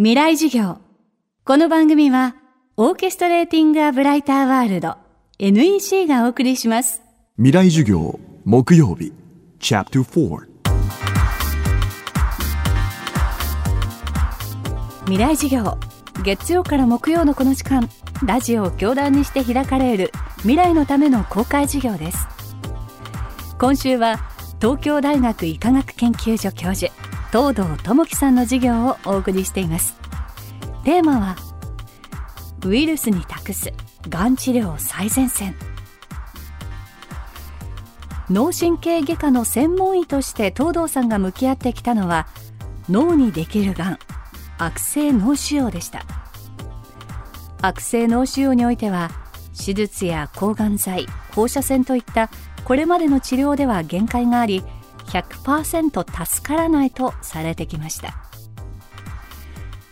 未来授業。この番組は、オーケストレーティング・ア・ブライター・ワールド NEC がお送りします。未来授業木曜日 Chapter 4未来授業。月曜から木曜のこの時間、ラジオを教壇にして開かれる未来のための公開授業です。今週は、東京大学医科学研究所教授、東堂智樹さんの授業をお送りしています。テーマは、ウイルスに託すがん治療最前線。脳神経外科の専門医として東堂さんが向き合ってきたのは脳にできるがん悪性脳腫瘍でした悪性脳腫瘍においては手術や抗がん剤放射線といったこれまでの治療では限界があり100%助からないとされてきました。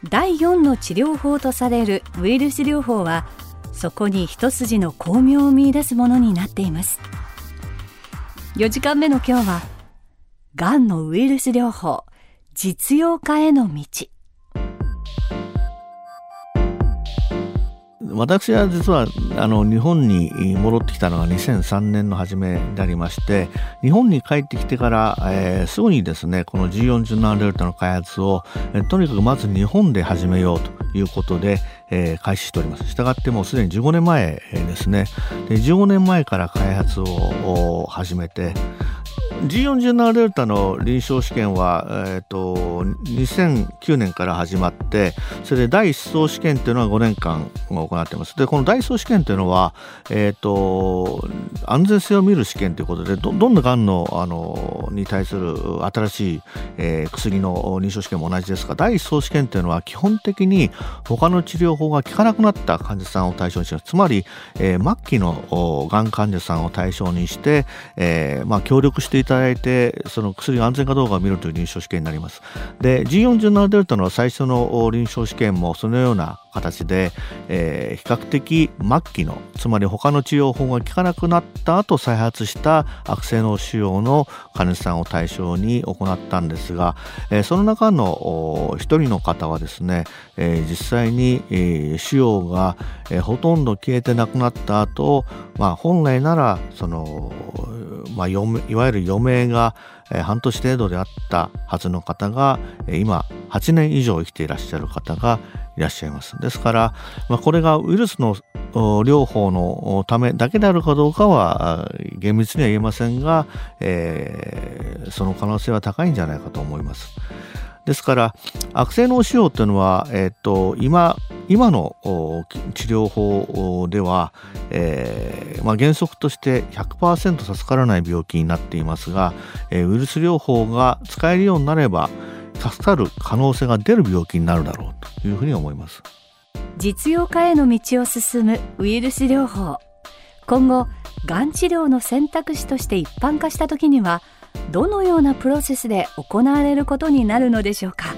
第4の治療法とされるウイルス療法はそこに一筋の巧妙を見出すものになっています。4時間目の今日はがんのウイルス療法実用化への道。私は実はあの日本に戻ってきたのが2003年の初めでありまして日本に帰ってきてから、えーすぐにですねこの G47 デルタの開発を、えとにかくまず日本で始めようということで、えー開始しております。したがってもうすでに15年前ですね。で15年前から開発を始めて G47 デルタの臨床試験は、えー、と2009年から始まってそれで第一層試験というのは5年間行っています。でこの第一層試験というのは、えー、と安全性を見る試験ということでどどんながんのあのに対する新しい、えー薬の臨床試験も同じですが第一層試験というのは基本的に他の治療法が効かなくなった患者さんを対象にします。つまり、えー末期のがん患者さんを対象にして、えーまあ、協力していただいてその薬が安全かどうかを見るという臨床試験になります。で G47 デルタの最初の臨床試験もそのような形で、えー比較的末期のつまり他の治療法が効かなくなった後再発した悪性脳腫瘍の患者さんを対象に行ったんですが、えーその中のお一人の方はですね、えー実際に、えー腫瘍が、えーほとんど消えてなくなった後、まあ本来ならそのまあ、余命いわゆる余命が、え半年程度であったはずの方が、え今8年以上生きていらっしゃる方がいらっしゃいます。ですから、まあ、これがウイルスの療法のためだけであるかどうかは厳密には言えませんが、えーその可能性は高いんじゃないかと思います。ですから悪性脳腫瘍というのは、えー、と今今の治療法では、えーまあ、原則として100%助からない病気になっていますが、えーウイルス療法が使えるようになれば助かる可能性が出る病気になるだろうというふうに思います。実用化への道を進むウイルス療法今後がん治療の選択肢として一般化した時にはどのようなプロセスで行われることになるのでしょうか？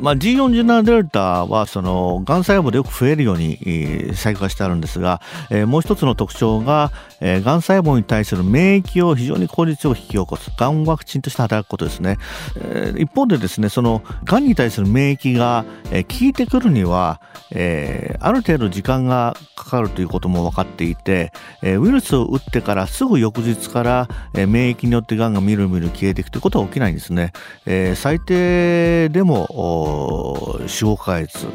まあ、G47 デルタはそのがん細胞でよく増えるようにえー細化してあるんですが、えーもう一つの特徴が、えーがん細胞に対する免疫を非常に効率よく引き起こすがんワクチンとして働くことですね、えー一方でですねそのがんに対する免疫が、えー効いてくるには、えーある程度時間がかかるということも分かっていて、えーウイルスを打ってからすぐ翌日から、えー免疫によってがんがみるみる消えていくということは起きないんですね。えー最低でも45ヶ月、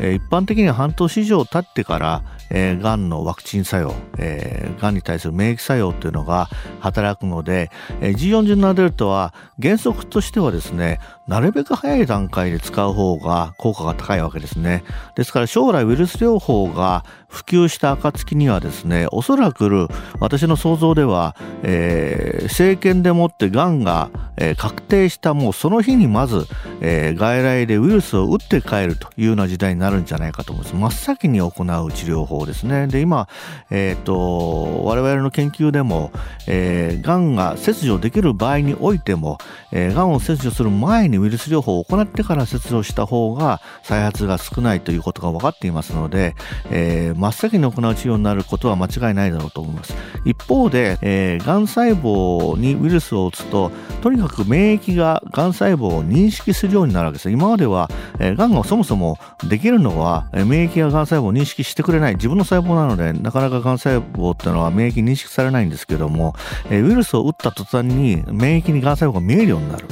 えー一般的には半年以上経ってから、えー、がんのワクチン作用、えー、がんに対する免疫作用というのが働くので、えー G47 デルタは原則としてはですねなるべく早い段階で使う方が効果が高いわけですね。ですから将来ウイルス療法が普及した暁にはですねおそらく私の想像では、えー政権でもってがんが、えー確定したもうその日にまず、えー外来でウイルスを打って帰るというような時代になるんじゃないかと思います真っ先に行う治療法ですね。で、今、えっ、ー、と、我々の研究でも、えー、癌が切除できる場合においても、えー、癌を切除する前にウイルス療法を行ってから切除した方が再発が少ないということが分かっていますので、えー、真っ先に行う治療になることは間違いないだろうと思います。一方で、えー、癌細胞にウイルスを打つと、とにかく免疫が癌細胞を認識するようになるわけです。今までは、えー、癌がそもそもできるのは、免疫が癌細胞を認識してくれない自分の細胞なので、なかなかがん細胞っていうのは免疫認識されないんですけども、えー、ウイルスを打った途端に免疫にがん細胞が見えるようになる。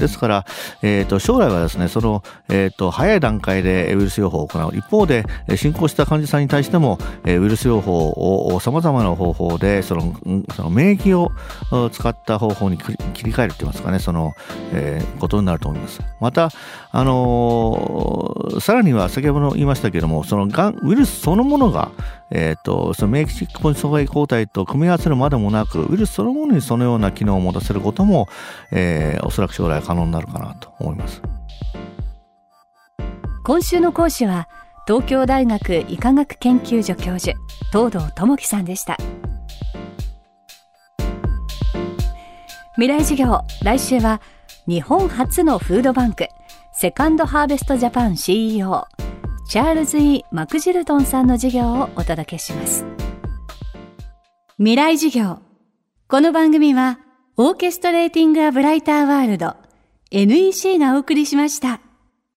ですから、えーと、将来はですねその、えーと、早い段階でウイルス療法を行う一方で進行した患者さんに対しても、えー、ウイルス療法をさまざまな方法でそのその免疫を使った方法に切り替えるといいますかねその、えー、ことになると思います。また、あのー、さらには先ほど言いましたけれどもそのがんウイルスそのものが、えーと、その免疫チックポイント阻害抗体と組み合わせるまでもなくウイルスそのものにそのような機能を持たせることも、えー、おそらく将来可能になるかなと思います。今週の講師は東京大学医科学研究所教授東堂智樹さんでした。未来授業来週は日本初のフードバンクセカンドハーベストジャパン CEO チャールズ・ E・ マクジルトンさんの授業をお届けします未来授業この番組はオーケストレーティング・ア・ブライター・ワールド NEC がお送りしました。